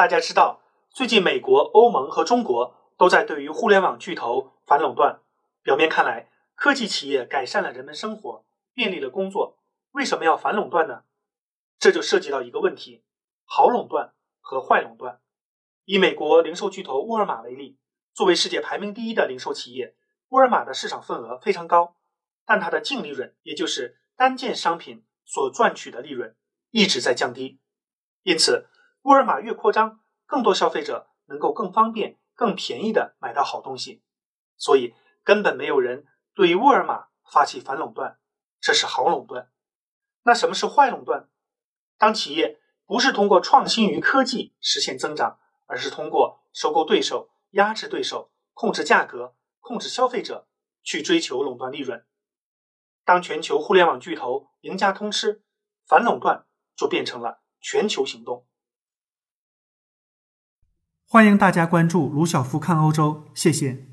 大家知道，最近美国、欧盟和中国都在对于互联网巨头反垄断。表面看来，科技企业改善了人们生活，便利了工作，为什么要反垄断呢？这就涉及到一个问题：好垄断和坏垄断。以美国零售巨头沃尔玛为例，作为世界排名第一的零售企业，沃尔玛的市场份额非常高，但它的净利润，也就是单件商品所赚取的利润，一直在降低。因此，沃尔玛越扩张，更多消费者能够更方便、更便宜的买到好东西，所以根本没有人对沃尔玛发起反垄断，这是好垄断。那什么是坏垄断？当企业不是通过创新与科技实现增长，而是通过收购对手、压制对手、控制价格、控制消费者去追求垄断利润。当全球互联网巨头赢家通吃，反垄断就变成了全球行动。欢迎大家关注卢晓夫看欧洲，谢谢。